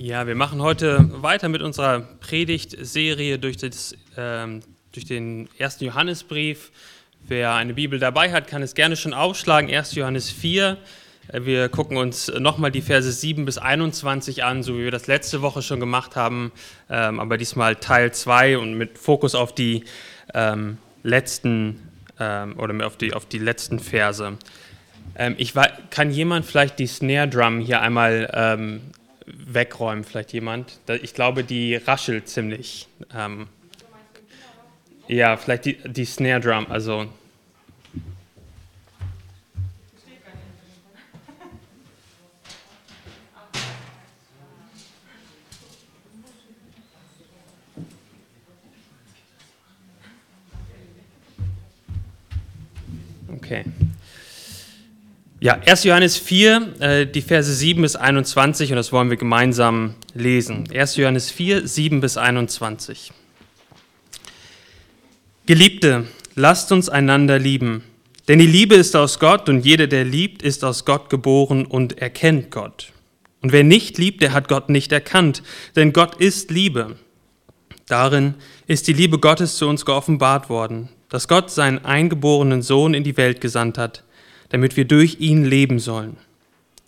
Ja, wir machen heute weiter mit unserer Predigtserie durch, das, ähm, durch den ersten Johannesbrief. Wer eine Bibel dabei hat, kann es gerne schon aufschlagen. 1. Johannes 4. Äh, wir gucken uns nochmal die Verse 7 bis 21 an, so wie wir das letzte Woche schon gemacht haben, ähm, aber diesmal Teil 2 und mit Fokus auf die ähm, letzten ähm, oder auf die, auf die letzten Verse. Ähm, ich kann jemand vielleicht die Snare Drum hier einmal ähm, wegräumen, vielleicht jemand? Ich glaube, die raschelt ziemlich. Ähm, ja, vielleicht die, die Snare Drum, also. Okay. Ja, 1. Johannes 4, äh, die Verse 7 bis 21 und das wollen wir gemeinsam lesen. 1. Johannes 4, 7 bis 21. Geliebte, lasst uns einander lieben, denn die Liebe ist aus Gott und jeder, der liebt, ist aus Gott geboren und erkennt Gott. Und wer nicht liebt, der hat Gott nicht erkannt, denn Gott ist Liebe. Darin ist die Liebe Gottes zu uns geoffenbart worden, dass Gott seinen eingeborenen Sohn in die Welt gesandt hat, damit wir durch ihn leben sollen.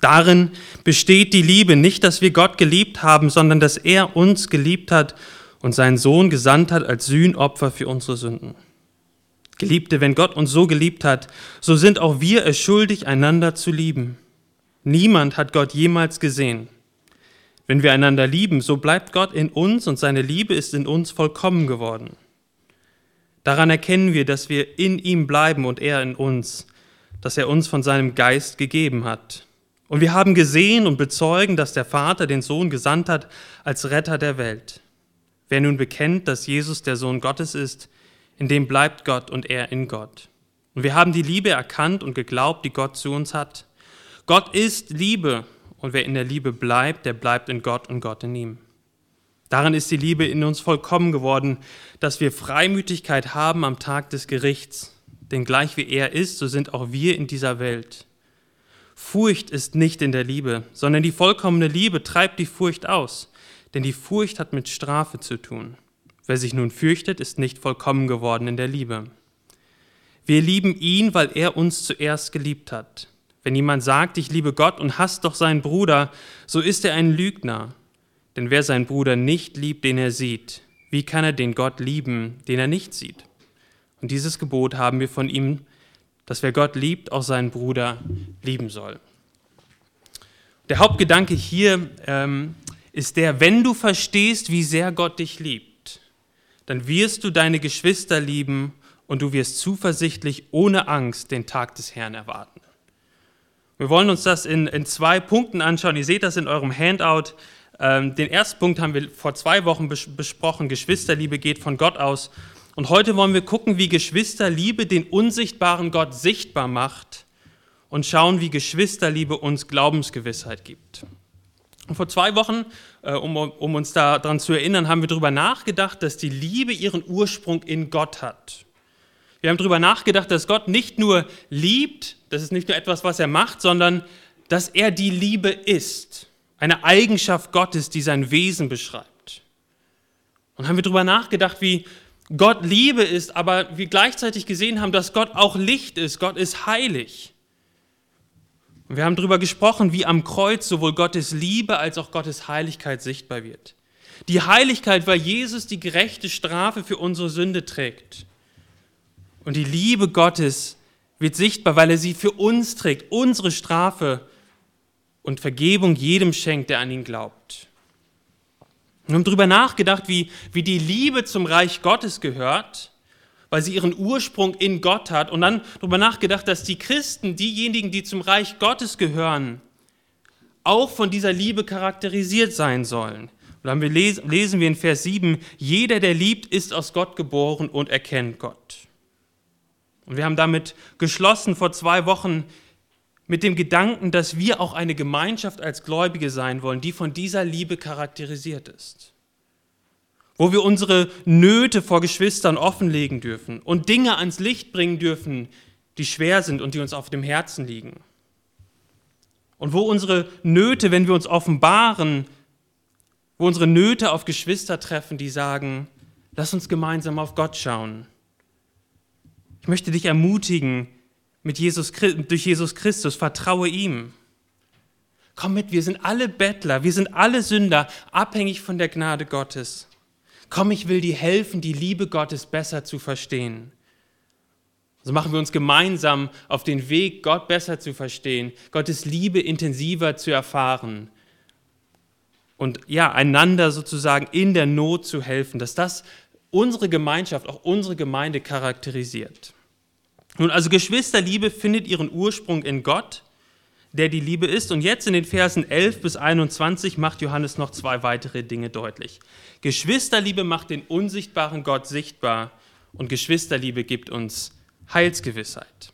Darin besteht die Liebe, nicht, dass wir Gott geliebt haben, sondern dass er uns geliebt hat und seinen Sohn gesandt hat als Sühnopfer für unsere Sünden. Geliebte, wenn Gott uns so geliebt hat, so sind auch wir es schuldig, einander zu lieben. Niemand hat Gott jemals gesehen. Wenn wir einander lieben, so bleibt Gott in uns und seine Liebe ist in uns vollkommen geworden. Daran erkennen wir, dass wir in ihm bleiben und er in uns das er uns von seinem Geist gegeben hat. Und wir haben gesehen und bezeugen, dass der Vater den Sohn gesandt hat als Retter der Welt. Wer nun bekennt, dass Jesus der Sohn Gottes ist, in dem bleibt Gott und er in Gott. Und wir haben die Liebe erkannt und geglaubt, die Gott zu uns hat. Gott ist Liebe und wer in der Liebe bleibt, der bleibt in Gott und Gott in ihm. Darin ist die Liebe in uns vollkommen geworden, dass wir Freimütigkeit haben am Tag des Gerichts denn gleich wie er ist, so sind auch wir in dieser Welt. Furcht ist nicht in der Liebe, sondern die vollkommene Liebe treibt die Furcht aus, denn die Furcht hat mit Strafe zu tun. Wer sich nun fürchtet, ist nicht vollkommen geworden in der Liebe. Wir lieben ihn, weil er uns zuerst geliebt hat. Wenn jemand sagt, ich liebe Gott und hasst doch seinen Bruder, so ist er ein Lügner. Denn wer seinen Bruder nicht liebt, den er sieht, wie kann er den Gott lieben, den er nicht sieht? Und dieses Gebot haben wir von ihm, dass wer Gott liebt, auch seinen Bruder lieben soll. Der Hauptgedanke hier ähm, ist der, wenn du verstehst, wie sehr Gott dich liebt, dann wirst du deine Geschwister lieben und du wirst zuversichtlich ohne Angst den Tag des Herrn erwarten. Wir wollen uns das in, in zwei Punkten anschauen. Ihr seht das in eurem Handout. Ähm, den ersten Punkt haben wir vor zwei Wochen besprochen. Geschwisterliebe geht von Gott aus. Und heute wollen wir gucken, wie Geschwisterliebe den unsichtbaren Gott sichtbar macht und schauen, wie Geschwisterliebe uns Glaubensgewissheit gibt. Und vor zwei Wochen, äh, um, um uns daran zu erinnern, haben wir darüber nachgedacht, dass die Liebe ihren Ursprung in Gott hat. Wir haben darüber nachgedacht, dass Gott nicht nur liebt, das ist nicht nur etwas, was er macht, sondern dass er die Liebe ist. Eine Eigenschaft Gottes, die sein Wesen beschreibt. Und haben wir darüber nachgedacht, wie Gott Liebe ist, aber wir gleichzeitig gesehen haben, dass Gott auch Licht ist. Gott ist heilig. Und wir haben darüber gesprochen, wie am Kreuz sowohl Gottes Liebe als auch Gottes Heiligkeit sichtbar wird. Die Heiligkeit, weil Jesus die gerechte Strafe für unsere Sünde trägt. Und die Liebe Gottes wird sichtbar, weil er sie für uns trägt, unsere Strafe und Vergebung jedem schenkt, der an ihn glaubt. Wir haben darüber nachgedacht, wie, wie die Liebe zum Reich Gottes gehört, weil sie ihren Ursprung in Gott hat. Und dann darüber nachgedacht, dass die Christen, diejenigen, die zum Reich Gottes gehören, auch von dieser Liebe charakterisiert sein sollen. Und dann lesen wir in Vers 7, jeder, der liebt, ist aus Gott geboren und erkennt Gott. Und wir haben damit geschlossen vor zwei Wochen mit dem Gedanken, dass wir auch eine Gemeinschaft als Gläubige sein wollen, die von dieser Liebe charakterisiert ist. Wo wir unsere Nöte vor Geschwistern offenlegen dürfen und Dinge ans Licht bringen dürfen, die schwer sind und die uns auf dem Herzen liegen. Und wo unsere Nöte, wenn wir uns offenbaren, wo unsere Nöte auf Geschwister treffen, die sagen, lass uns gemeinsam auf Gott schauen. Ich möchte dich ermutigen, mit Jesus, durch Jesus Christus, vertraue ihm. Komm mit, wir sind alle Bettler, wir sind alle Sünder, abhängig von der Gnade Gottes. Komm, ich will dir helfen, die Liebe Gottes besser zu verstehen. So machen wir uns gemeinsam auf den Weg, Gott besser zu verstehen, Gottes Liebe intensiver zu erfahren und ja, einander sozusagen in der Not zu helfen, dass das unsere Gemeinschaft, auch unsere Gemeinde charakterisiert. Nun, also Geschwisterliebe findet ihren Ursprung in Gott, der die Liebe ist. Und jetzt in den Versen 11 bis 21 macht Johannes noch zwei weitere Dinge deutlich. Geschwisterliebe macht den unsichtbaren Gott sichtbar und Geschwisterliebe gibt uns Heilsgewissheit.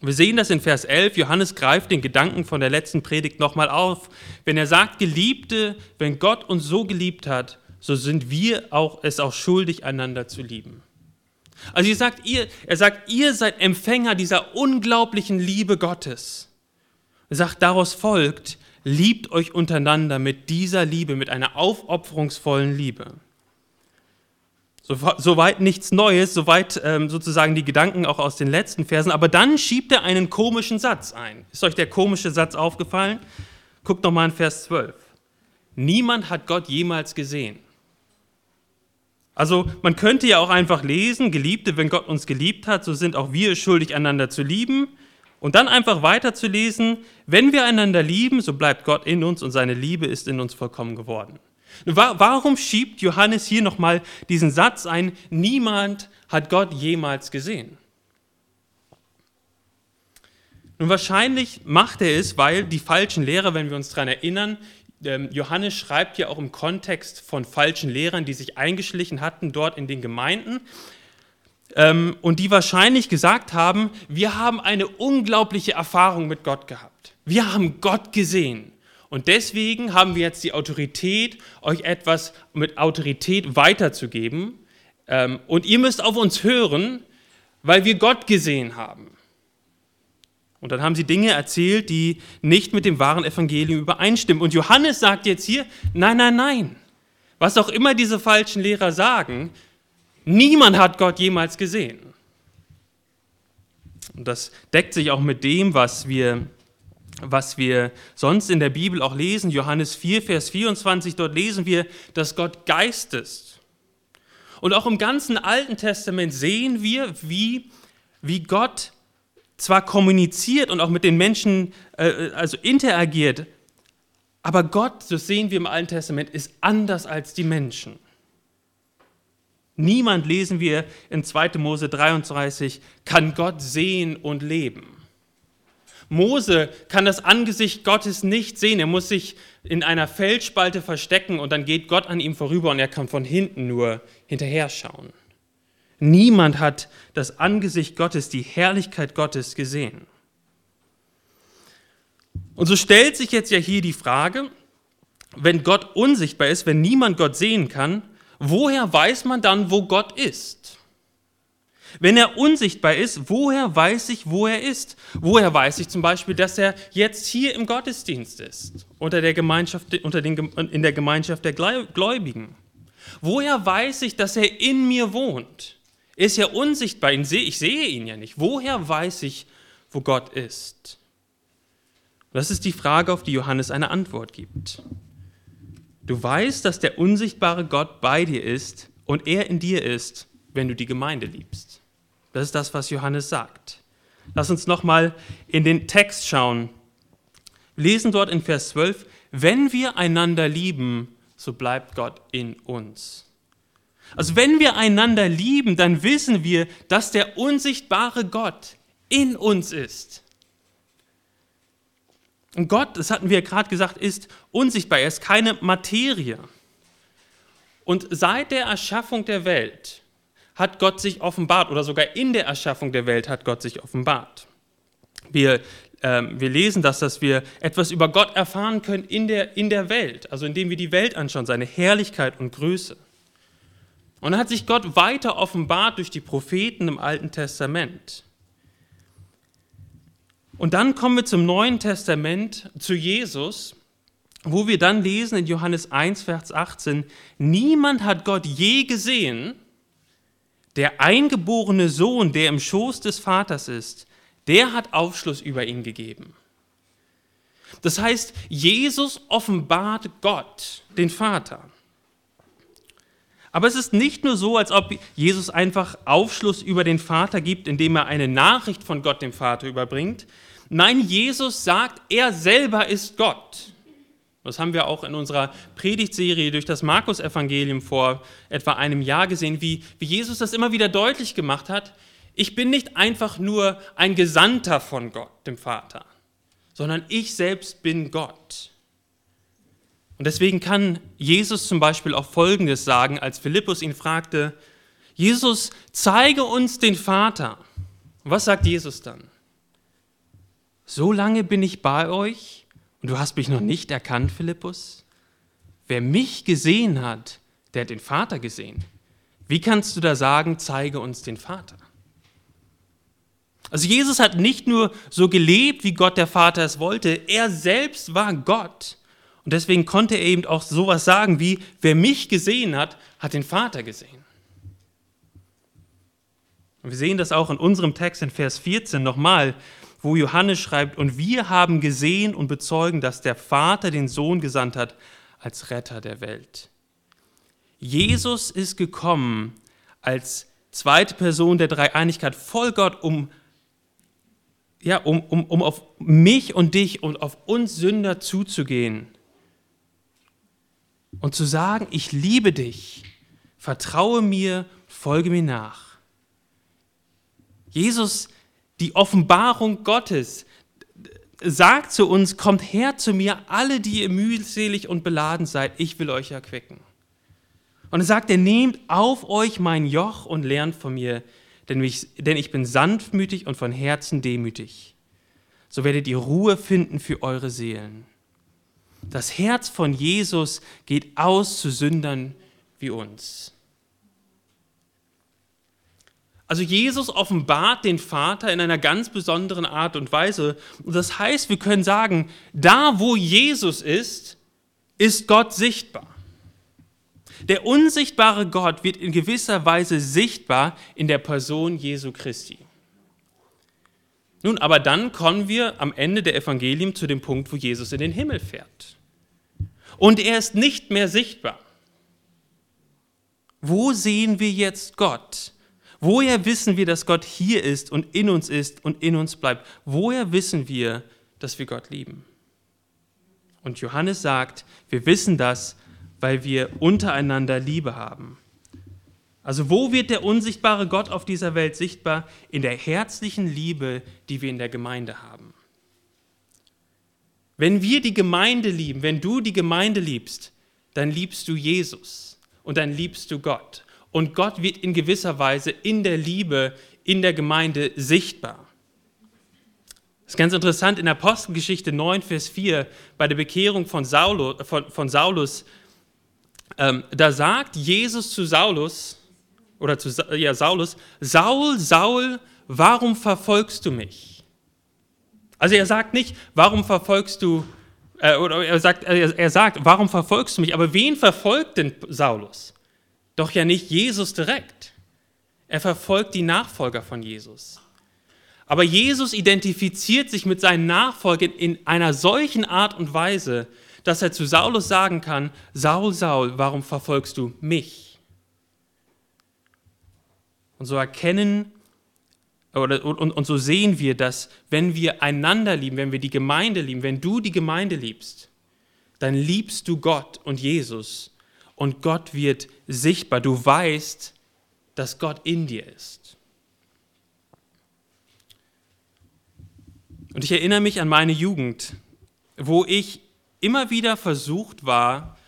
Wir sehen das in Vers 11. Johannes greift den Gedanken von der letzten Predigt nochmal auf. Wenn er sagt, Geliebte, wenn Gott uns so geliebt hat, so sind wir auch, es auch schuldig, einander zu lieben. Also er sagt, ihr, er sagt, ihr seid Empfänger dieser unglaublichen Liebe Gottes. Er sagt, daraus folgt, liebt euch untereinander mit dieser Liebe, mit einer aufopferungsvollen Liebe. Soweit nichts Neues, soweit ähm, sozusagen die Gedanken auch aus den letzten Versen. Aber dann schiebt er einen komischen Satz ein. Ist euch der komische Satz aufgefallen? Guckt nochmal in Vers 12. Niemand hat Gott jemals gesehen. Also man könnte ja auch einfach lesen, Geliebte, wenn Gott uns geliebt hat, so sind auch wir schuldig, einander zu lieben. Und dann einfach weiter zu lesen, wenn wir einander lieben, so bleibt Gott in uns und seine Liebe ist in uns vollkommen geworden. Warum schiebt Johannes hier nochmal diesen Satz ein, niemand hat Gott jemals gesehen? Nun wahrscheinlich macht er es, weil die falschen Lehrer, wenn wir uns daran erinnern, Johannes schreibt ja auch im Kontext von falschen Lehrern, die sich eingeschlichen hatten dort in den Gemeinden ähm, und die wahrscheinlich gesagt haben, wir haben eine unglaubliche Erfahrung mit Gott gehabt. Wir haben Gott gesehen. Und deswegen haben wir jetzt die Autorität, euch etwas mit Autorität weiterzugeben. Ähm, und ihr müsst auf uns hören, weil wir Gott gesehen haben. Und dann haben sie Dinge erzählt, die nicht mit dem wahren Evangelium übereinstimmen. Und Johannes sagt jetzt hier, nein, nein, nein. Was auch immer diese falschen Lehrer sagen, niemand hat Gott jemals gesehen. Und das deckt sich auch mit dem, was wir, was wir sonst in der Bibel auch lesen. Johannes 4, Vers 24, dort lesen wir, dass Gott Geist ist. Und auch im ganzen Alten Testament sehen wir, wie, wie Gott zwar kommuniziert und auch mit den Menschen äh, also interagiert, aber Gott, so sehen wir im Alten Testament, ist anders als die Menschen. Niemand, lesen wir in 2. Mose 33, kann Gott sehen und leben. Mose kann das Angesicht Gottes nicht sehen. Er muss sich in einer Felsspalte verstecken und dann geht Gott an ihm vorüber und er kann von hinten nur hinterher schauen. Niemand hat das Angesicht Gottes, die Herrlichkeit Gottes gesehen. Und so stellt sich jetzt ja hier die Frage, wenn Gott unsichtbar ist, wenn niemand Gott sehen kann, woher weiß man dann, wo Gott ist? Wenn er unsichtbar ist, woher weiß ich, wo er ist? Woher weiß ich zum Beispiel, dass er jetzt hier im Gottesdienst ist, unter der Gemeinschaft, unter den, in der Gemeinschaft der Gläubigen? Woher weiß ich, dass er in mir wohnt? Er ist ja unsichtbar, ich sehe ihn ja nicht. Woher weiß ich, wo Gott ist? Das ist die Frage, auf die Johannes eine Antwort gibt. Du weißt, dass der unsichtbare Gott bei dir ist und er in dir ist, wenn du die Gemeinde liebst. Das ist das, was Johannes sagt. Lass uns nochmal in den Text schauen. Wir lesen dort in Vers 12, wenn wir einander lieben, so bleibt Gott in uns. Also wenn wir einander lieben, dann wissen wir, dass der unsichtbare Gott in uns ist. Und Gott, das hatten wir gerade gesagt, ist unsichtbar, er ist keine Materie. Und seit der Erschaffung der Welt hat Gott sich offenbart, oder sogar in der Erschaffung der Welt hat Gott sich offenbart. Wir, äh, wir lesen das, dass wir etwas über Gott erfahren können in der, in der Welt, also indem wir die Welt anschauen, seine Herrlichkeit und Größe. Und dann hat sich Gott weiter offenbart durch die Propheten im Alten Testament. Und dann kommen wir zum Neuen Testament, zu Jesus. wo wir dann lesen in Johannes 1, Vers 18, niemand hat Gott je gesehen, der eingeborene Sohn, der im Schoß des Vaters ist, der hat Aufschluss über ihn gegeben. Das heißt, Jesus offenbart Gott, den Vater. Aber es ist nicht nur so, als ob Jesus einfach Aufschluss über den Vater gibt, indem er eine Nachricht von Gott dem Vater überbringt. Nein, Jesus sagt, er selber ist Gott. Das haben wir auch in unserer Predigtserie durch das Markus-Evangelium vor etwa einem Jahr gesehen, wie, wie Jesus das immer wieder deutlich gemacht hat. Ich bin nicht einfach nur ein Gesandter von Gott, dem Vater, sondern ich selbst bin Gott. Und deswegen kann Jesus zum Beispiel auch Folgendes sagen, als Philippus ihn fragte, Jesus, zeige uns den Vater. Und was sagt Jesus dann? So lange bin ich bei euch und du hast mich noch nicht erkannt, Philippus? Wer mich gesehen hat, der hat den Vater gesehen. Wie kannst du da sagen, zeige uns den Vater? Also Jesus hat nicht nur so gelebt, wie Gott der Vater es wollte, er selbst war Gott. Und deswegen konnte er eben auch sowas sagen wie, wer mich gesehen hat, hat den Vater gesehen. Und wir sehen das auch in unserem Text in Vers 14 nochmal wo Johannes schreibt, und wir haben gesehen und bezeugen, dass der Vater den Sohn gesandt hat als Retter der Welt. Jesus ist gekommen als zweite Person der Dreieinigkeit, voll Gott, um, ja, um, um, um auf mich und dich und auf uns Sünder zuzugehen und zu sagen, ich liebe dich, vertraue mir, folge mir nach. Jesus die Offenbarung Gottes sagt zu uns, kommt her zu mir, alle, die ihr mühselig und beladen seid, ich will euch erquicken. Und er sagt, er nehmt auf euch mein Joch und lernt von mir, denn ich, denn ich bin sanftmütig und von Herzen demütig. So werdet ihr Ruhe finden für eure Seelen. Das Herz von Jesus geht aus zu Sündern wie uns. Also Jesus offenbart den Vater in einer ganz besonderen Art und Weise. Und das heißt, wir können sagen, da wo Jesus ist, ist Gott sichtbar. Der unsichtbare Gott wird in gewisser Weise sichtbar in der Person Jesu Christi. Nun, aber dann kommen wir am Ende der Evangelium zu dem Punkt, wo Jesus in den Himmel fährt. Und er ist nicht mehr sichtbar. Wo sehen wir jetzt Gott? Woher wissen wir, dass Gott hier ist und in uns ist und in uns bleibt? Woher wissen wir, dass wir Gott lieben? Und Johannes sagt, wir wissen das, weil wir untereinander Liebe haben. Also wo wird der unsichtbare Gott auf dieser Welt sichtbar? In der herzlichen Liebe, die wir in der Gemeinde haben. Wenn wir die Gemeinde lieben, wenn du die Gemeinde liebst, dann liebst du Jesus und dann liebst du Gott und Gott wird in gewisser Weise in der Liebe in der Gemeinde sichtbar. Das ist ganz interessant, in Apostelgeschichte 9, Vers 4, bei der Bekehrung von Saulus, von, von Saulus ähm, da sagt Jesus zu Saulus, oder zu ja, Saulus, Saul, Saul, warum verfolgst du mich? Also er sagt nicht, warum verfolgst du, äh, oder er sagt, er, er sagt, warum verfolgst du mich? Aber wen verfolgt denn Saulus? Doch ja nicht Jesus direkt. Er verfolgt die Nachfolger von Jesus. Aber Jesus identifiziert sich mit seinen Nachfolgern in einer solchen Art und Weise, dass er zu Saulus sagen kann, Saul, Saul, warum verfolgst du mich? Und so erkennen oder, und, und so sehen wir, dass wenn wir einander lieben, wenn wir die Gemeinde lieben, wenn du die Gemeinde liebst, dann liebst du Gott und Jesus und Gott wird sichtbar. Du weißt, dass Gott in dir ist. Und ich erinnere mich an meine Jugend, wo ich immer wieder versucht war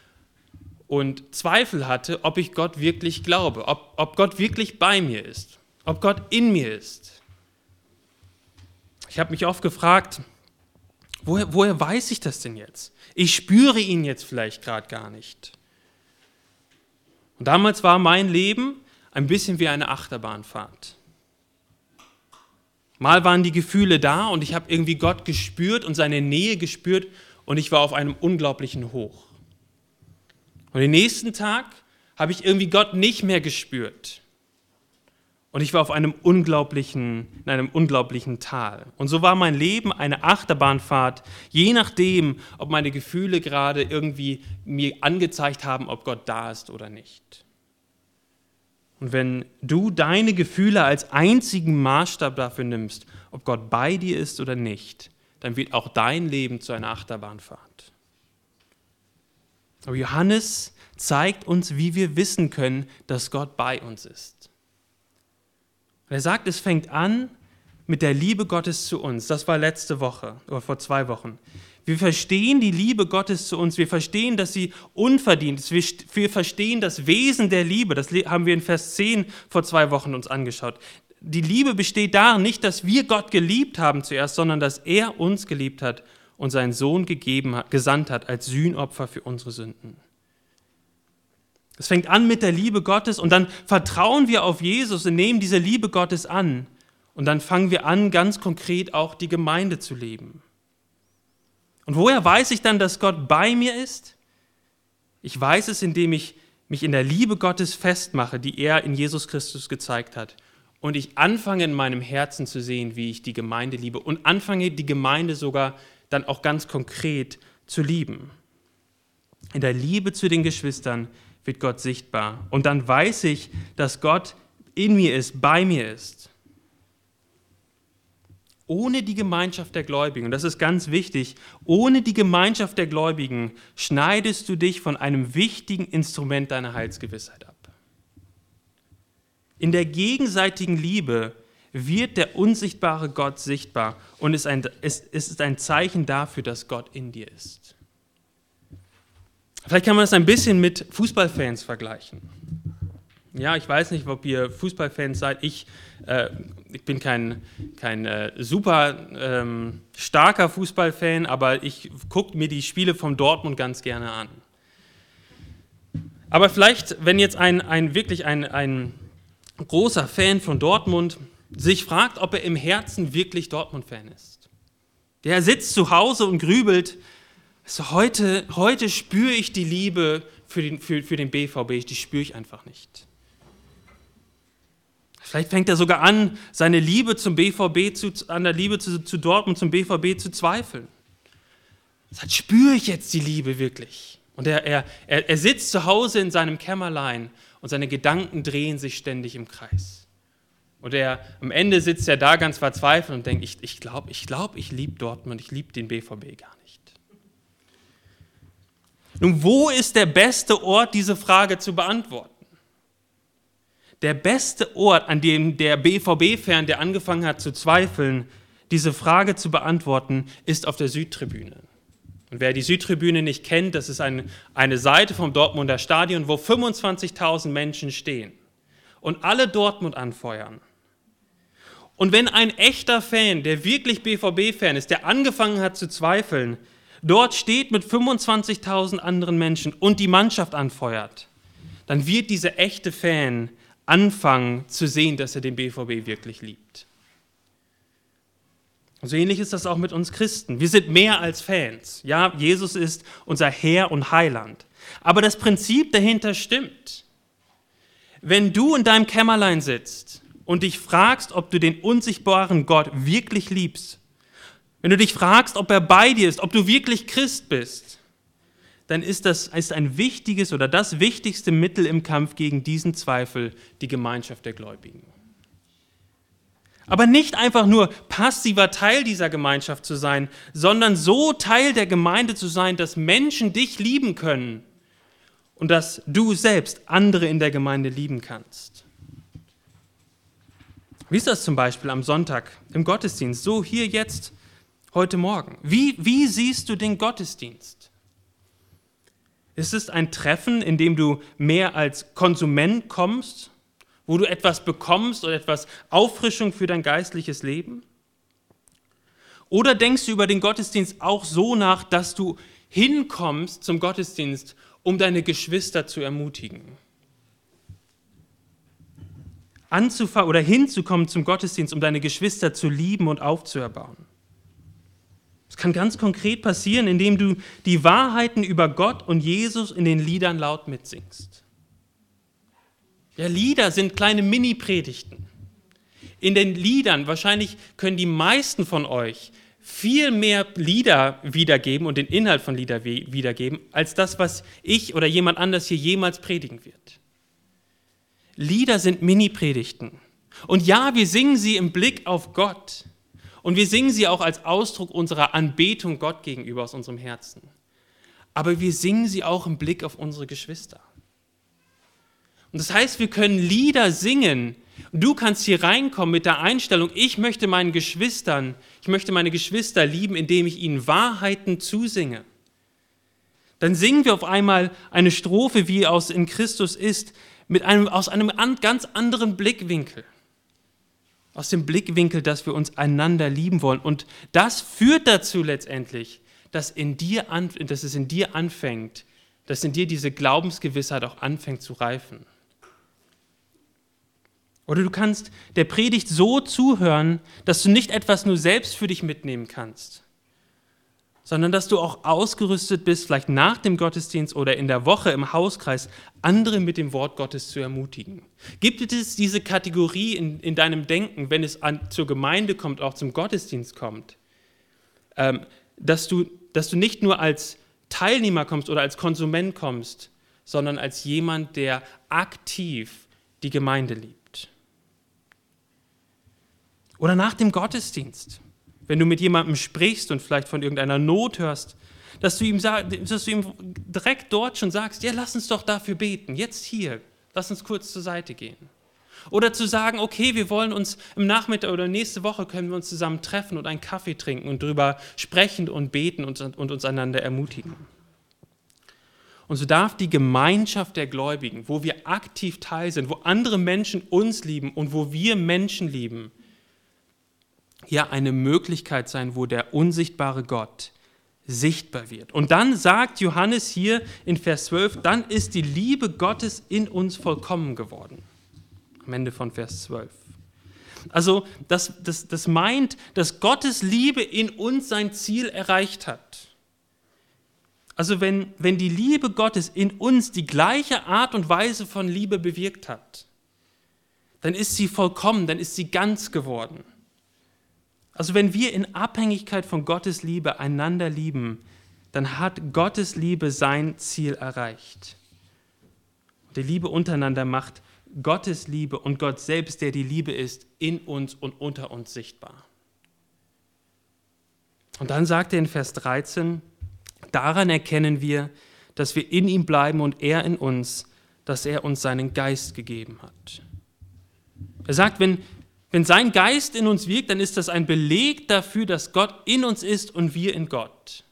und Zweifel hatte, ob ich Gott wirklich glaube, ob, ob Gott wirklich bei mir ist, ob Gott in mir ist. Ich habe mich oft gefragt, woher, woher weiß ich das denn jetzt? Ich spüre ihn jetzt vielleicht gerade gar nicht. Und damals war mein Leben ein bisschen wie eine Achterbahnfahrt. Mal waren die Gefühle da und ich habe irgendwie Gott gespürt und seine Nähe gespürt und ich war auf einem unglaublichen Hoch. Und den nächsten Tag habe ich irgendwie Gott nicht mehr gespürt. Und ich war auf einem unglaublichen, in einem unglaublichen Tal. Und so war mein Leben eine Achterbahnfahrt, je nachdem, ob meine Gefühle gerade irgendwie mir angezeigt haben, ob Gott da ist oder nicht. Und wenn du deine Gefühle als einzigen Maßstab dafür nimmst, ob Gott bei dir ist oder nicht, dann wird auch dein Leben zu einer Achterbahnfahrt. Aber Johannes zeigt uns, wie wir wissen können, dass Gott bei uns ist. er sagt, es fängt an mit der Liebe Gottes zu uns. Das war letzte Woche oder vor zwei Wochen. Wir verstehen die Liebe Gottes zu uns. Wir verstehen, dass sie unverdient ist. Wir verstehen das Wesen der Liebe. Das haben wir in Vers 10 vor zwei Wochen uns angeschaut. Die Liebe besteht darin nicht, dass wir Gott geliebt haben zuerst, sondern dass er uns geliebt hat und seinen Sohn gegeben hat, gesandt hat als Sühnopfer für unsere Sünden. Es fängt an mit der Liebe Gottes und dann vertrauen wir auf Jesus und nehmen diese Liebe Gottes an. Und dann fangen wir an, ganz konkret auch die Gemeinde zu leben. Und woher weiß ich dann, dass Gott bei mir ist? Ich weiß es, indem ich mich in der Liebe Gottes festmache, die er in Jesus Christus gezeigt hat. Und ich anfange in meinem Herzen zu sehen, wie ich die Gemeinde liebe. Und anfange die Gemeinde sogar dann auch ganz konkret zu lieben. In der Liebe zu den Geschwistern wird Gott sichtbar. Und dann weiß ich, dass Gott in mir ist, bei mir ist. Ohne die Gemeinschaft der Gläubigen, und das ist ganz wichtig, ohne die Gemeinschaft der Gläubigen schneidest du dich von einem wichtigen Instrument deiner Heilsgewissheit ab. In der gegenseitigen Liebe wird der unsichtbare Gott sichtbar und es ist ein Zeichen dafür, dass Gott in dir ist. Vielleicht kann man das ein bisschen mit Fußballfans vergleichen. Ja, ich weiß nicht, ob ihr Fußballfans seid. Ich, äh, ich bin kein, kein äh, super ähm, starker Fußballfan, aber ich gucke mir die Spiele von Dortmund ganz gerne an. Aber vielleicht, wenn jetzt ein, ein wirklich ein, ein großer Fan von Dortmund sich fragt, ob er im Herzen wirklich Dortmund-Fan ist. Der sitzt zu Hause und grübelt, also heute, heute spüre ich die Liebe für den, für, für den BVB, die spüre ich einfach nicht. Vielleicht fängt er sogar an, seine Liebe zum BVB, zu, an der Liebe zu, zu Dortmund, zum BVB zu zweifeln. Sagt, spüre ich jetzt die Liebe wirklich? Und er, er, er sitzt zu Hause in seinem Kämmerlein und seine Gedanken drehen sich ständig im Kreis. Und er, am Ende sitzt er da ganz verzweifelt und denkt, ich glaube, ich, glaub, ich, glaub, ich liebe Dortmund, ich liebe den BVB gar nicht. Nun, wo ist der beste Ort, diese Frage zu beantworten? Der beste Ort, an dem der BVB-Fan, der angefangen hat zu zweifeln, diese Frage zu beantworten, ist auf der Südtribüne. Und wer die Südtribüne nicht kennt, das ist eine, eine Seite vom Dortmunder Stadion, wo 25.000 Menschen stehen und alle Dortmund anfeuern. Und wenn ein echter Fan, der wirklich BVB-Fan ist, der angefangen hat zu zweifeln, dort steht mit 25.000 anderen Menschen und die Mannschaft anfeuert, dann wird dieser echte Fan anfangen zu sehen, dass er den BVB wirklich liebt. so ähnlich ist das auch mit uns Christen. Wir sind mehr als Fans. Ja, Jesus ist unser Herr und Heiland. Aber das Prinzip dahinter stimmt. Wenn du in deinem Kämmerlein sitzt und dich fragst, ob du den unsichtbaren Gott wirklich liebst, wenn du dich fragst, ob er bei dir ist, ob du wirklich Christ bist, dann ist das ist ein wichtiges oder das wichtigste Mittel im Kampf gegen diesen Zweifel die Gemeinschaft der Gläubigen. Aber nicht einfach nur passiver Teil dieser Gemeinschaft zu sein, sondern so Teil der Gemeinde zu sein, dass Menschen dich lieben können und dass du selbst andere in der Gemeinde lieben kannst. Wie ist das zum Beispiel am Sonntag im Gottesdienst? So hier jetzt heute Morgen? Wie, wie siehst du den Gottesdienst? Ist es ein Treffen, in dem du mehr als Konsument kommst, wo du etwas bekommst oder etwas Auffrischung für dein geistliches Leben? Oder denkst du über den Gottesdienst auch so nach, dass du hinkommst zum Gottesdienst, um deine Geschwister zu ermutigen? Anzufangen oder hinzukommen zum Gottesdienst, um deine Geschwister zu lieben und aufzuerbauen? Es kann ganz konkret passieren, indem du die Wahrheiten über Gott und Jesus in den Liedern laut mitsingst. Ja, Lieder sind kleine Mini-Predigten. In den Liedern, wahrscheinlich können die meisten von euch viel mehr Lieder wiedergeben und den Inhalt von Lieder wiedergeben, als das, was ich oder jemand anders hier jemals predigen wird. Lieder sind Mini-Predigten. Und ja, wir singen sie im Blick auf Gott. Und wir singen sie auch als Ausdruck unserer Anbetung Gott gegenüber aus unserem Herzen. Aber wir singen sie auch im Blick auf unsere Geschwister. Und das heißt, wir können Lieder singen. Du kannst hier reinkommen mit der Einstellung, ich möchte meinen Geschwistern, ich möchte meine Geschwister lieben, indem ich ihnen Wahrheiten zusinge. Dann singen wir auf einmal eine Strophe, wie aus in Christus ist, mit einem, aus einem ganz anderen Blickwinkel. Aus dem Blickwinkel, dass wir uns einander lieben wollen. Und das führt dazu letztendlich, dass, in dir an, dass es in dir anfängt, dass in dir diese Glaubensgewissheit auch anfängt zu reifen. Oder du kannst der Predigt so zuhören, dass du nicht etwas nur selbst für dich mitnehmen kannst, sondern dass du auch ausgerüstet bist, vielleicht nach dem Gottesdienst oder in der Woche im Hauskreis, andere mit dem Wort Gottes zu ermutigen. Gibt es diese Kategorie in, in deinem Denken, wenn es an, zur Gemeinde kommt, auch zum Gottesdienst kommt, ähm, dass, du, dass du nicht nur als Teilnehmer kommst oder als Konsument kommst, sondern als jemand, der aktiv die Gemeinde liebt? Oder nach dem Gottesdienst wenn du mit jemandem sprichst und vielleicht von irgendeiner Not hörst, dass du ihm, dass du ihm direkt dort schon sagst, ja, lass uns doch dafür beten, jetzt hier, lass uns kurz zur Seite gehen. Oder zu sagen, okay, wir wollen uns im Nachmittag oder nächste Woche können wir uns zusammen treffen und einen Kaffee trinken und darüber sprechen und beten und, und uns einander ermutigen. Und so darf die Gemeinschaft der Gläubigen, wo wir aktiv teil sind, wo andere Menschen uns lieben und wo wir Menschen lieben, hier eine Möglichkeit sein, wo der unsichtbare Gott sichtbar wird. Und dann sagt Johannes hier in Vers 12, dann ist die Liebe Gottes in uns vollkommen geworden. Am Ende von Vers 12. Also das, das, das meint, dass Gottes Liebe in uns sein Ziel erreicht hat. Also wenn, wenn die Liebe Gottes in uns die gleiche Art und Weise von Liebe bewirkt hat, dann ist sie vollkommen, dann ist sie ganz geworden. Also wenn wir in Abhängigkeit von Gottes Liebe einander lieben, dann hat Gottes Liebe sein Ziel erreicht. Die Liebe untereinander macht Gottes Liebe und Gott selbst, der die Liebe ist, in uns und unter uns sichtbar. Und dann sagt er in Vers 13, daran erkennen wir, dass wir in ihm bleiben und er in uns, dass er uns seinen Geist gegeben hat. Er sagt, wenn, wenn sein Geist in uns wirkt, dann ist das ein Beleg dafür, dass Gott in uns ist und wir in Gott.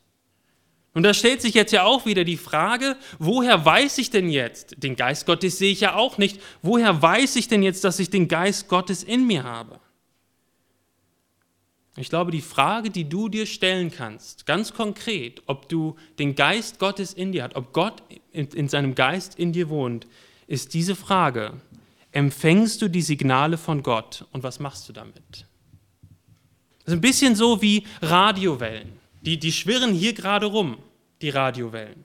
Und da stellt sich jetzt ja auch wieder die Frage, woher weiß ich denn jetzt, den Geist Gottes sehe ich ja auch nicht, woher weiß ich denn jetzt, dass ich den Geist Gottes in mir habe? Ich glaube, die Frage, die du dir stellen kannst, ganz konkret, ob du den Geist Gottes in dir hast, ob Gott in, seinem Geist in dir wohnt, ist diese Frage, empfängst du die Signale von Gott und was machst du damit? Das ist ein bisschen so wie Radiowellen. Die, die schwirren hier gerade rum, die Radiowellen.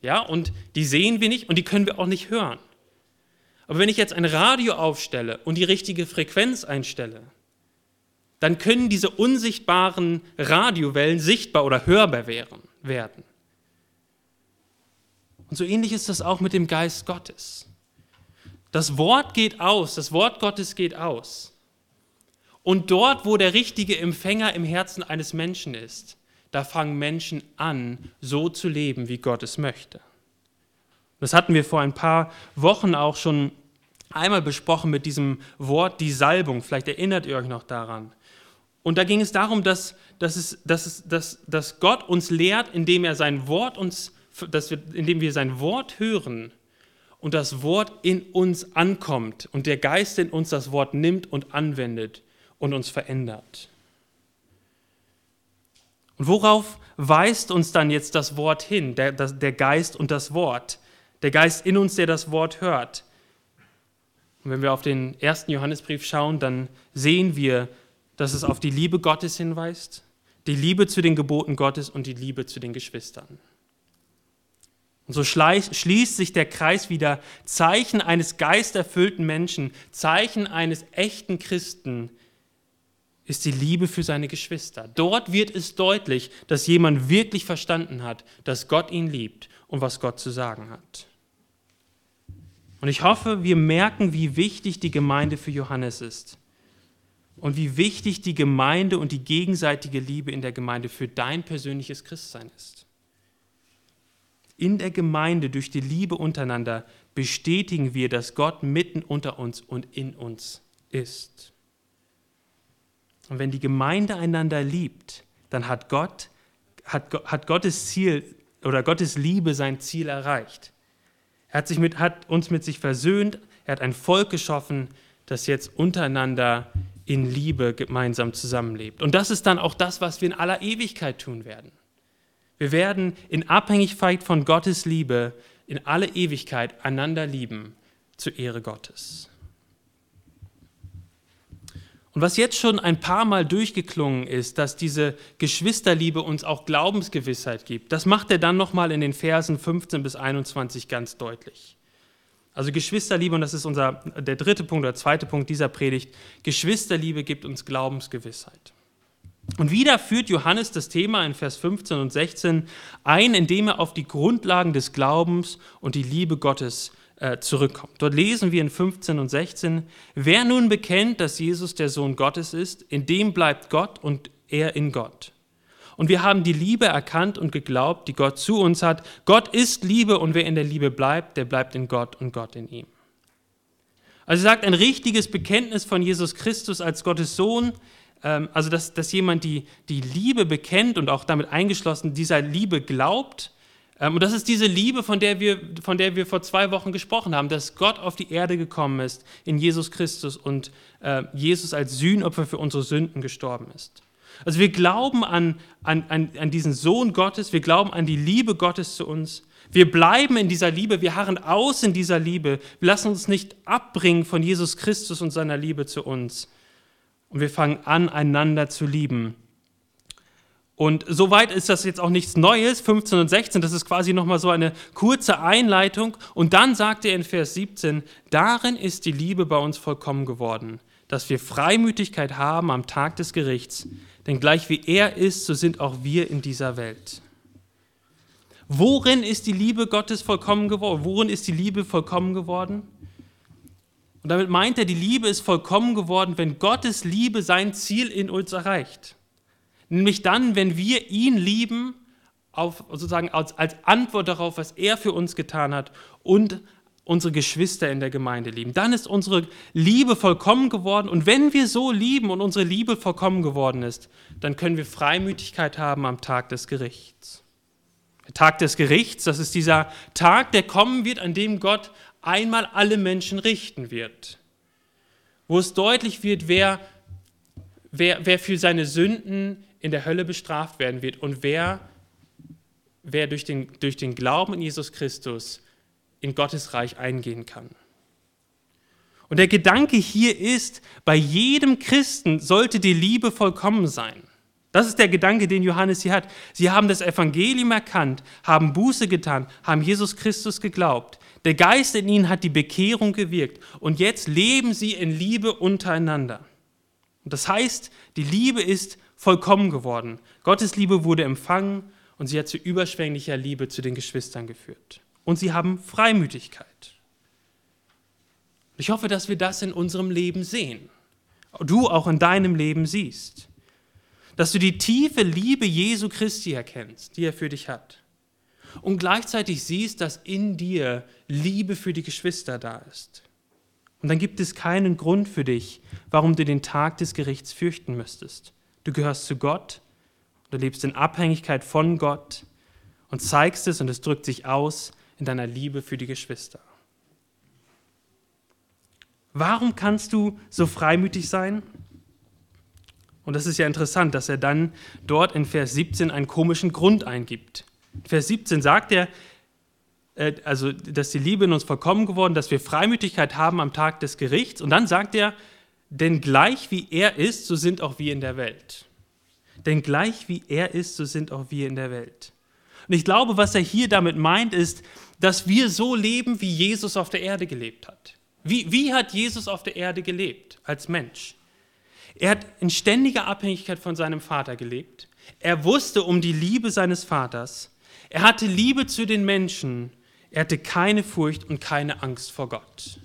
Ja, und die sehen wir nicht und die können wir auch nicht hören. Aber wenn ich jetzt ein Radio aufstelle und die richtige Frequenz einstelle, dann können diese unsichtbaren Radiowellen sichtbar oder hörbar werden. Und so ähnlich ist das auch mit dem Geist Gottes. Das Wort geht aus, das Wort Gottes geht aus. Und dort, wo der richtige Empfänger im Herzen eines Menschen ist, da fangen Menschen an, so zu leben, wie Gott es möchte. Das hatten wir vor ein paar Wochen auch schon einmal besprochen mit diesem Wort die Salbung. Vielleicht erinnert ihr euch noch daran. Und da ging es darum, dass, dass, es, dass, es, dass, dass Gott uns lehrt, indem er sein Wort uns, dass wir, indem wir sein Wort hören, und das Wort in uns ankommt und der Geist in uns das Wort nimmt und anwendet und uns verändert. Und worauf weist uns dann jetzt das Wort hin, der, der Geist und das Wort? Der Geist in uns, der das Wort hört. Und wenn wir auf den ersten Johannesbrief schauen, dann sehen wir, dass es auf die Liebe Gottes hinweist, die Liebe zu den Geboten Gottes und die Liebe zu den Geschwistern. Und so schließt sich der Kreis wieder. Zeichen eines geisterfüllten Menschen, Zeichen eines echten Christen ist die Liebe für seine Geschwister. Dort wird es deutlich, dass jemand wirklich verstanden hat, dass Gott ihn liebt und was Gott zu sagen hat. Und ich hoffe, wir merken, wie wichtig die Gemeinde für Johannes ist und wie wichtig die Gemeinde und die gegenseitige Liebe in der Gemeinde für dein persönliches Christsein ist. In der Gemeinde durch die Liebe untereinander bestätigen wir, dass Gott mitten unter uns und in uns ist. Und wenn die Gemeinde einander liebt, dann hat Gott, hat, hat Gottes Ziel oder Gottes Liebe sein Ziel erreicht. Er hat, sich mit, hat uns mit sich versöhnt, er hat ein Volk geschaffen, das jetzt untereinander in Liebe gemeinsam zusammenlebt. Und das ist dann auch das, was wir in aller Ewigkeit tun werden. Wir werden in Abhängigkeit von Gottes Liebe in alle Ewigkeit einander lieben zur Ehre Gottes. Und was jetzt schon ein paar Mal durchgeklungen ist, dass diese Geschwisterliebe uns auch Glaubensgewissheit gibt, das macht er dann nochmal in den Versen 15 bis 21 ganz deutlich. Also Geschwisterliebe, und das ist unser, der dritte Punkt oder zweite Punkt dieser Predigt, Geschwisterliebe gibt uns Glaubensgewissheit. Und wieder führt Johannes das Thema in Vers 15 und 16 ein, indem er auf die Grundlagen des Glaubens und die Liebe Gottes äh, zurückkommt. Dort lesen wir in 15 und 16, wer nun bekennt, dass Jesus der Sohn Gottes ist, in dem bleibt Gott und er in Gott. Und wir haben die Liebe erkannt und geglaubt, die Gott zu uns hat. Gott ist Liebe und wer in der Liebe bleibt, der bleibt in Gott und Gott in ihm. Also sagt ein richtiges Bekenntnis von Jesus Christus als Gottes Sohn, also dass, dass jemand die, die Liebe bekennt und auch damit eingeschlossen dieser Liebe glaubt, ähm, und das ist diese Liebe, von der, wir, von der wir vor zwei Wochen gesprochen haben, dass Gott auf die Erde gekommen ist in Jesus Christus und äh, Jesus als Sühnopfer für unsere Sünden gestorben ist. Also wir glauben an, an, an diesen Sohn Gottes, wir glauben an die Liebe Gottes zu uns. Wir bleiben in dieser Liebe, wir harren aus in dieser Liebe. Wir lassen uns nicht abbringen von Jesus Christus und seiner Liebe zu uns. Und wir fangen an, einander zu lieben und soweit ist das jetzt auch nichts Neues, 15 und 16, das ist quasi nochmal so eine kurze Einleitung. Und dann sagt er in Vers 17, darin ist die Liebe bei uns vollkommen geworden, dass wir Freimütigkeit haben am Tag des Gerichts, denn gleich wie er ist, so sind auch wir in dieser Welt. Worin ist die Liebe Gottes vollkommen geworden? Worin ist die Liebe vollkommen geworden? Und damit meint er, die Liebe ist vollkommen geworden, wenn Gottes Liebe sein Ziel in uns erreicht. Nämlich dann, wenn wir ihn lieben, auf, sozusagen als, als Antwort darauf, was er für uns getan hat und unsere Geschwister in der Gemeinde lieben. Dann ist unsere Liebe vollkommen geworden. Und wenn wir so lieben und unsere Liebe vollkommen geworden ist, dann können wir Freimütigkeit haben am Tag des Gerichts. Der Tag des Gerichts, das ist dieser Tag, der kommen wird, an dem Gott einmal alle Menschen richten wird. Wo es deutlich wird, wer, wer, wer für seine Sünden in der Hölle bestraft werden wird und wer, wer durch, den, durch den Glauben in Jesus Christus in Gottes Reich eingehen kann. Und der Gedanke hier ist, bei jedem Christen sollte die Liebe vollkommen sein. Das ist der Gedanke, den Johannes hier hat. Sie haben das Evangelium erkannt, haben Buße getan, haben Jesus Christus geglaubt. Der Geist in ihnen hat die Bekehrung gewirkt und jetzt leben sie in Liebe untereinander. Und das heißt, die Liebe ist vollkommen geworden. Gottes Liebe wurde empfangen und sie hat zu überschwänglicher Liebe zu den Geschwistern geführt. Und sie haben Freimütigkeit. Ich hoffe, dass wir das in unserem Leben sehen. Du auch in deinem Leben siehst. Dass du die tiefe Liebe Jesu Christi erkennst, die er für dich hat. Und gleichzeitig siehst, dass in dir Liebe für die Geschwister da ist. Und dann gibt es keinen Grund für dich, warum du den Tag des Gerichts fürchten müsstest. Du gehörst zu Gott, du lebst in Abhängigkeit von Gott und zeigst es und es drückt sich aus in deiner Liebe für die Geschwister. Warum kannst du so freimütig sein? Und das ist ja interessant, dass er dann dort in Vers 17 einen komischen Grund eingibt. Vers 17 sagt er, äh, also, dass die Liebe in uns vollkommen geworden, dass wir Freimütigkeit haben am Tag des Gerichts. Und dann sagt er, denn gleich wie er ist, so sind auch wir in der Welt. denn gleich wie er ist, so sind auch wir in der Welt. Und ich glaube, was er hier damit meint, ist, dass wir so leben, wie Jesus auf der Erde gelebt hat. Wie, wie hat Jesus auf der Erde gelebt als Mensch? Er hat in ständiger Abhängigkeit von seinem Vater gelebt. Er wusste um die Liebe seines Vaters. Er hatte Liebe zu den Menschen. Er hatte keine Furcht und keine Angst vor Gott.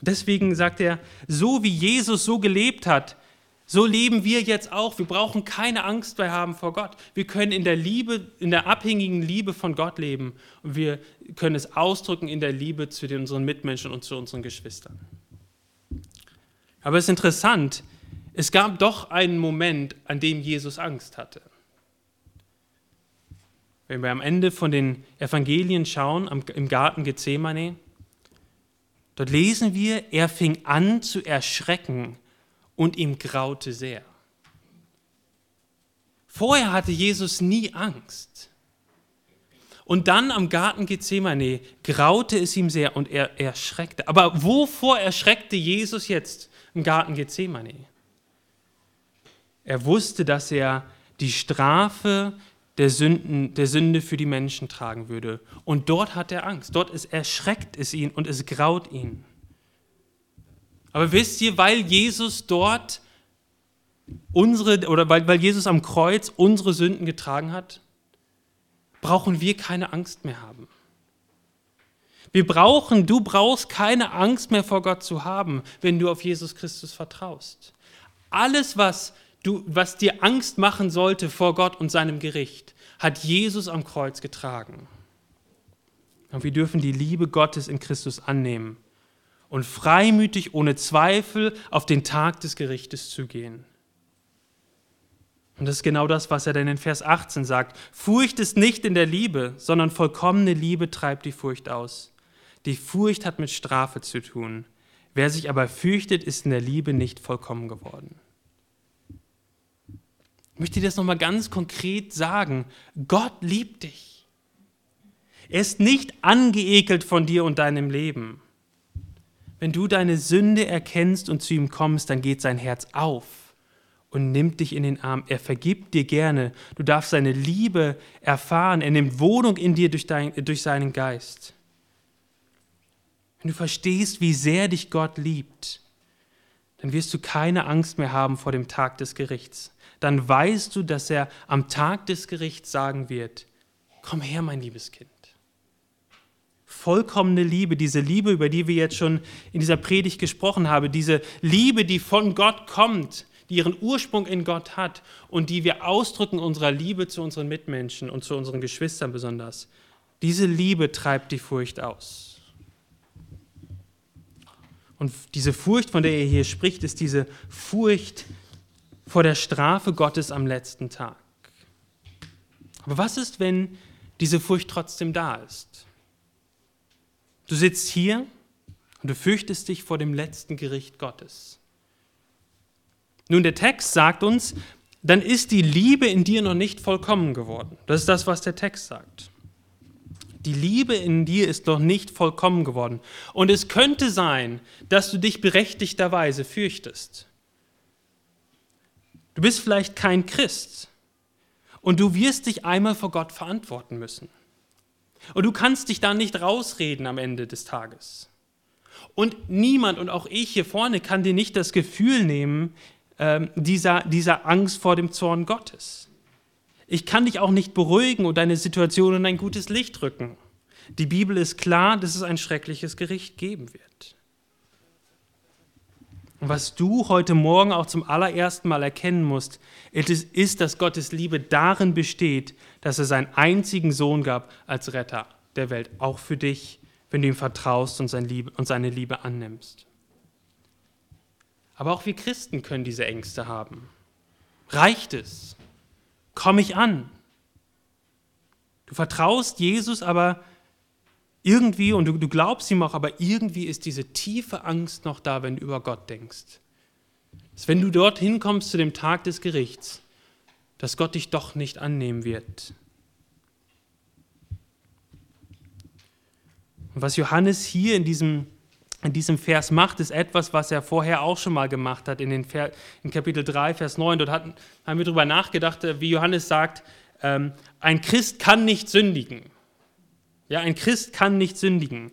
Deswegen sagt er, so wie Jesus so gelebt hat, so leben wir jetzt auch. Wir brauchen keine Angst mehr haben vor Gott. Wir können in der Liebe, in der abhängigen Liebe von Gott leben und wir können es ausdrücken in der Liebe zu unseren Mitmenschen und zu unseren Geschwistern. Aber es ist interessant, es gab doch einen Moment, an dem Jesus Angst hatte. Wenn wir am Ende von den Evangelien schauen, im Garten Gethsemane, dort lesen wir, er fing an zu erschrecken und ihm graute sehr. Vorher hatte Jesus nie Angst. Und dann am Garten Gethsemane graute es ihm sehr und er erschreckte. Aber wovor erschreckte Jesus jetzt im Garten Gethsemane? Er wusste, dass er die Strafe der, Sünden, der Sünde für die Menschen tragen würde. Und dort hat er Angst. Dort ist, erschreckt es ihn und es graut ihn. Aber wisst ihr, weil Jesus dort unsere, oder weil, weil Jesus am Kreuz unsere Sünden getragen hat, brauchen wir keine Angst mehr haben. Wir brauchen, du brauchst keine Angst mehr vor Gott zu haben, wenn du auf Jesus Christus vertraust. Alles, was, du, was dir Angst machen sollte vor Gott und seinem Gericht, hat Jesus am Kreuz getragen. Und wir dürfen die Liebe Gottes in Christus annehmen und freimütig, ohne Zweifel auf den Tag des Gerichtes zu gehen. Und das ist genau das, was er dann in Vers 18 sagt. Furcht ist nicht in der Liebe, sondern vollkommene Liebe treibt die Furcht aus. Die Furcht hat mit Strafe zu tun. Wer sich aber fürchtet, ist in der Liebe nicht vollkommen geworden. Ich möchte dir das nochmal ganz konkret sagen. Gott liebt dich. Er ist nicht angeekelt von dir und deinem Leben. Wenn du deine Sünde erkennst und zu ihm kommst, dann geht sein Herz auf und nimmt dich in den Arm. Er vergibt dir gerne. Du darfst seine Liebe erfahren. Er nimmt Wohnung in dir durch, dein, durch seinen Geist. Wenn du verstehst, wie sehr dich Gott liebt, dann wirst du keine Angst mehr haben vor dem Tag des Gerichts. Dann weißt du, dass er am Tag des Gerichts sagen wird, komm her, mein liebes Kind vollkommene Liebe, diese Liebe, über die wir jetzt schon in dieser Predigt gesprochen haben, diese Liebe, die von Gott kommt, die ihren Ursprung in Gott hat und die wir ausdrücken unserer Liebe zu unseren Mitmenschen und zu unseren Geschwistern besonders. Diese Liebe treibt die Furcht aus. Und diese Furcht, von der er hier spricht, ist diese Furcht vor der Strafe Gottes am letzten Tag. Aber was ist, wenn diese Furcht trotzdem da ist? Du sitzt hier und du fürchtest dich vor dem letzten Gericht Gottes. Nun, der Text sagt uns, dann ist die Liebe in dir noch nicht vollkommen geworden. Das ist das, was der Text sagt. Die Liebe in dir ist noch nicht vollkommen geworden. Und es könnte sein, dass du dich berechtigterweise fürchtest. Du bist vielleicht kein Christ und du wirst dich einmal vor Gott verantworten müssen. Und du kannst dich da nicht rausreden am Ende des Tages. Und niemand, und auch ich hier vorne, kann dir nicht das Gefühl nehmen, äh, dieser, dieser Angst vor dem Zorn Gottes. Ich kann dich auch nicht beruhigen und deine Situation in ein gutes Licht rücken. Die Bibel ist klar, dass es ein schreckliches Gericht geben wird. Und was du heute Morgen auch zum allerersten Mal erkennen musst, ist, dass Gottes Liebe darin besteht, dass er seinen einzigen Sohn gab als Retter der Welt, auch für dich, wenn du ihm vertraust und, seine Liebe, annimmst. Aber auch wir Christen können diese Ängste haben. Reicht es? Komme ich an? Du vertraust Jesus, aber irgendwie, und du, du glaubst ihm auch, aber irgendwie ist diese tiefe Angst noch da, wenn du über Gott denkst. Dass wenn du dorthin kommst zu dem Tag des Gerichts, dass Gott dich doch nicht annehmen wird. Und was Johannes hier in diesem in diesem Vers macht, ist etwas, was er vorher auch schon mal gemacht hat in, den Ver in Kapitel 3, Vers 9. Dort hatten, haben wir darüber nachgedacht, wie Johannes sagt, ähm, ein Christ kann nicht sündigen. Ja, ein Christ kann nicht sündigen.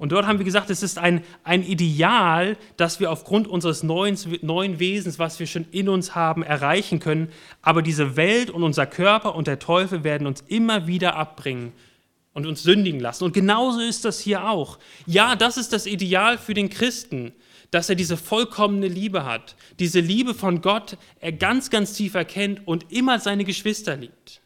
Und dort haben wir gesagt, es ist ein, ein Ideal, das wir aufgrund unseres neuen, neuen Wesens, was wir schon in uns haben, erreichen können. Aber diese Welt und unser Körper und der Teufel werden uns immer wieder abbringen und uns sündigen lassen. Und genauso ist das hier auch. Ja, das ist das Ideal für den Christen, dass er diese vollkommene Liebe hat. Diese Liebe von Gott er ganz, ganz tief erkennt und immer seine Geschwister liebt.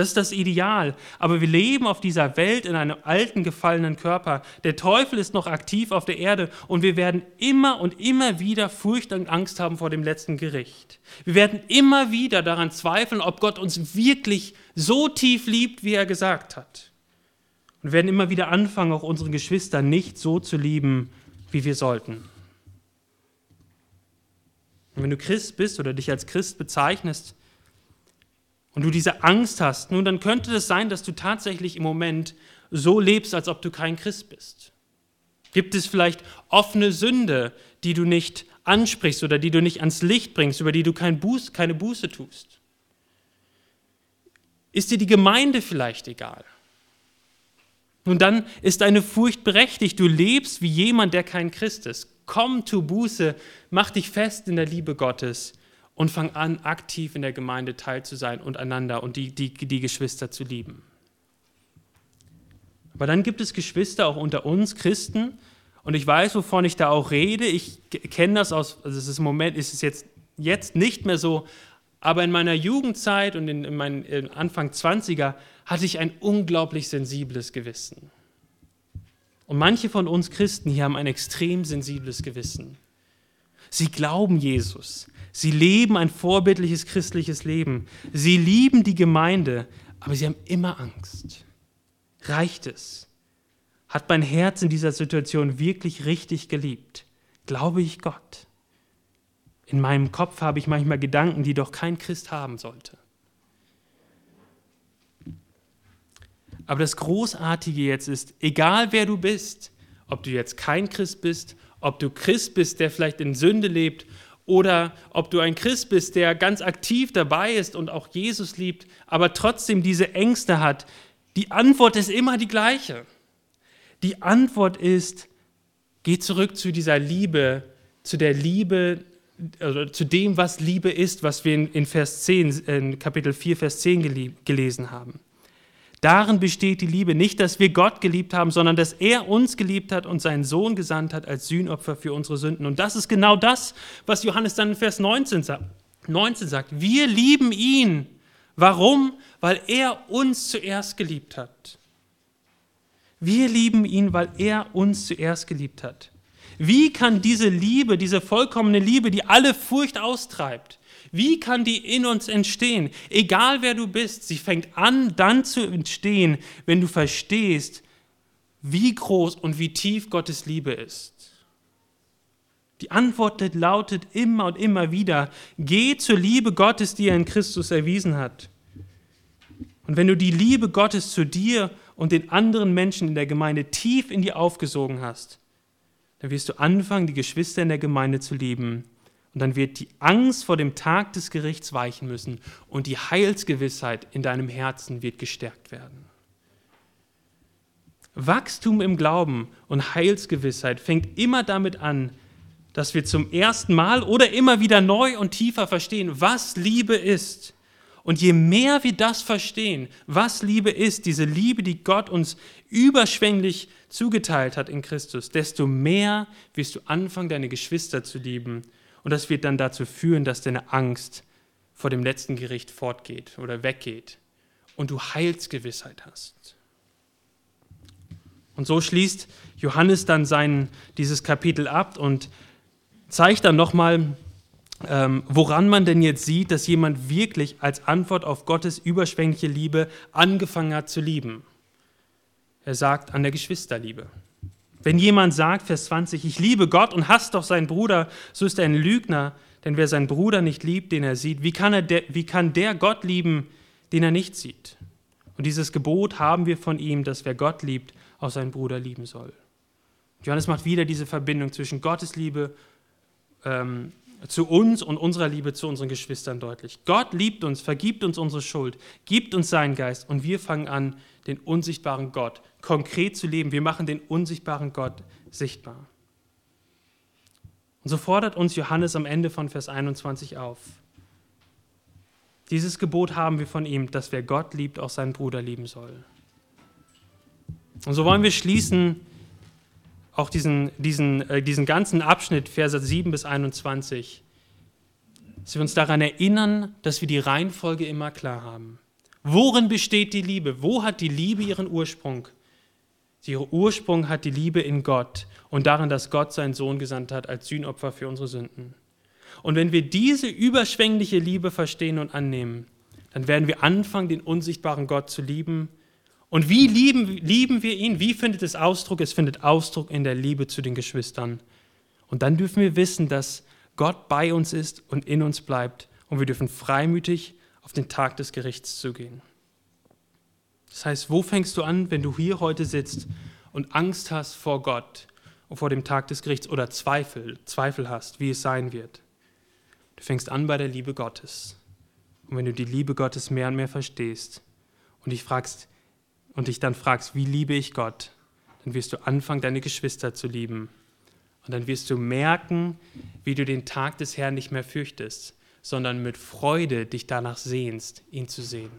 Das ist das Ideal. Aber wir leben auf dieser Welt in einem alten, gefallenen Körper. Der Teufel ist noch aktiv auf der Erde und wir werden immer und immer wieder Furcht und Angst haben vor dem letzten Gericht. Wir werden immer wieder daran zweifeln, ob Gott uns wirklich so tief liebt, wie er gesagt hat. Und wir werden immer wieder anfangen, auch unsere Geschwister nicht so zu lieben, wie wir sollten. Und wenn du Christ bist oder dich als Christ bezeichnest, und du diese Angst hast, nun dann könnte es sein, dass du tatsächlich im Moment so lebst, als ob du kein Christ bist. Gibt es vielleicht offene Sünde, die du nicht ansprichst oder die du nicht ans Licht bringst, über die du kein Buß, keine Buße tust? Ist dir die Gemeinde vielleicht egal? Nun dann ist deine Furcht berechtigt. Du lebst wie jemand, der kein Christ ist. Komm, tu Buße, mach dich fest in der Liebe Gottes und fang an, aktiv in der Gemeinde teil zu sein und einander und die, die, die Geschwister zu lieben. Aber dann gibt es Geschwister auch unter uns Christen und ich weiß, wovon ich da auch rede. Ich kenne das aus, also es ist im Moment ist es jetzt, jetzt nicht mehr so, aber in meiner Jugendzeit und in, in meinen in Anfang 20er hatte ich ein unglaublich sensibles Gewissen. Und manche von uns Christen hier haben ein extrem sensibles Gewissen. Sie glauben Jesus. Sie leben ein vorbildliches christliches Leben. Sie lieben die Gemeinde, aber sie haben immer Angst. Reicht es? Hat mein Herz in dieser Situation wirklich richtig geliebt? Glaube ich Gott? In meinem Kopf habe ich manchmal Gedanken, die doch kein Christ haben sollte. Aber das Großartige jetzt ist, egal wer du bist, ob du jetzt kein Christ bist, ob du Christ bist, der vielleicht in Sünde lebt oder ob du ein Christ bist, der ganz aktiv dabei ist und auch Jesus liebt, aber trotzdem diese Ängste hat, die Antwort ist immer die gleiche. Die Antwort ist, geh zurück zu dieser Liebe, zu der Liebe, also zu dem, was Liebe ist, was wir in, Vers 10, in Kapitel 4, Vers 10 gelesen haben. Darin besteht die Liebe, nicht, dass wir Gott geliebt haben, sondern dass er uns geliebt hat und seinen Sohn gesandt hat als Sühnopfer für unsere Sünden. Und das ist genau das, was Johannes dann in Vers 19 sagt. 19 sagt, wir lieben ihn. Warum? Weil er uns zuerst geliebt hat. Wir lieben ihn, weil er uns zuerst geliebt hat. Wie kann diese Liebe, diese vollkommene Liebe, die alle Furcht austreibt, wie kann die in uns entstehen? Egal wer du bist, sie fängt an dann zu entstehen, wenn du verstehst, wie groß und wie tief Gottes Liebe ist. Die Antwort lautet immer und immer wieder, geh zur Liebe Gottes, die er in Christus erwiesen hat. Und wenn du die Liebe Gottes zu dir und den anderen Menschen in der Gemeinde tief in dir aufgesogen hast, dann wirst du anfangen, die Geschwister in der Gemeinde zu lieben und dann wird die Angst vor dem Tag des Gerichts weichen müssen und die Heilsgewissheit in deinem Herzen wird gestärkt werden. Wachstum im Glauben und Heilsgewissheit fängt immer damit an, dass wir zum ersten Mal oder immer wieder neu und tiefer verstehen, was Liebe ist. Und je mehr wir das verstehen, was Liebe ist, diese Liebe, die Gott uns überschwänglich zugeteilt hat in Christus, desto mehr wirst du anfangen, deine Geschwister zu lieben und das wird dann dazu führen, dass deine Angst vor dem letzten Gericht fortgeht oder weggeht und du Heilsgewissheit hast. Und so schließt Johannes dann sein, dieses Kapitel ab und zeigt dann nochmal, ähm, woran man denn jetzt sieht, dass jemand wirklich als Antwort auf Gottes überschwängliche Liebe angefangen hat zu lieben. Er sagt an der Geschwisterliebe. Wenn jemand sagt, Vers 20, ich liebe Gott und hasst doch seinen Bruder, so ist er ein Lügner, denn wer seinen Bruder nicht liebt, den er sieht, wie kann, er de, wie kann der Gott lieben, den er nicht sieht? Und dieses Gebot haben wir von ihm, dass wer Gott liebt, auch seinen Bruder lieben soll. Johannes macht wieder diese Verbindung zwischen Gottes Liebe ähm, zu uns und unserer Liebe zu unseren Geschwistern deutlich. Gott liebt uns, vergibt uns unsere Schuld, gibt uns seinen Geist und wir fangen an, den unsichtbaren Gott konkret zu leben. Wir machen den unsichtbaren Gott sichtbar. Und so fordert uns Johannes am Ende von Vers 21 auf. Dieses Gebot haben wir von ihm, dass wer Gott liebt, auch seinen Bruder lieben soll. Und so wollen wir schließen auch diesen, diesen, äh, diesen ganzen Abschnitt, Verse 7 bis 21, dass wir uns daran erinnern, dass wir die Reihenfolge immer klar haben. Worin besteht die Liebe? Wo hat die Liebe ihren Ursprung? Ihr Ursprung hat die Liebe in Gott und darin, dass Gott seinen Sohn gesandt hat als Sühnopfer für unsere Sünden. Und wenn wir diese überschwängliche Liebe verstehen und annehmen, dann werden wir anfangen, den unsichtbaren Gott zu lieben. Und wie lieben, lieben wir ihn? Wie findet es Ausdruck? Es findet Ausdruck in der Liebe zu den Geschwistern. Und dann dürfen wir wissen, dass Gott bei uns ist und in uns bleibt. Und wir dürfen freimütig auf den Tag des Gerichts zugehen. Das heißt, wo fängst du an, wenn du hier heute sitzt und Angst hast vor Gott und vor dem Tag des Gerichts oder Zweifel, Zweifel hast, wie es sein wird? Du fängst an bei der Liebe Gottes. Und wenn du die Liebe Gottes mehr und mehr verstehst und dich fragst und dich dann fragst, wie liebe ich Gott, dann wirst du anfangen, deine Geschwister zu lieben. Und dann wirst du merken, wie du den Tag des Herrn nicht mehr fürchtest, sondern mit Freude dich danach sehnst, ihn zu sehen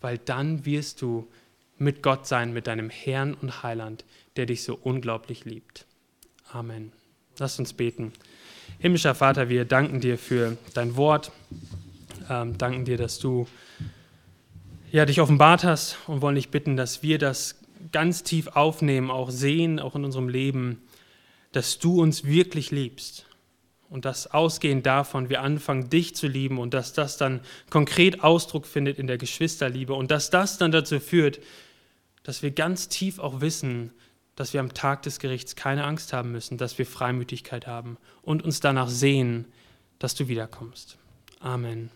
weil dann wirst du mit Gott sein, mit deinem Herrn und Heiland, der dich so unglaublich liebt. Amen. Lass uns beten. Himmlischer Vater, wir danken dir für dein Wort, ähm, danken dir, dass du ja, dich offenbart hast und wollen dich bitten, dass wir das ganz tief aufnehmen, auch sehen, auch in unserem Leben, dass du uns wirklich liebst und dass ausgehend davon wir anfangen, dich zu lieben und dass das dann konkret Ausdruck findet in der Geschwisterliebe und dass das dann dazu führt, dass wir ganz tief auch wissen, dass wir am Tag des Gerichts keine Angst haben müssen, dass wir Freimütigkeit haben und uns danach sehen, dass du wiederkommst. Amen.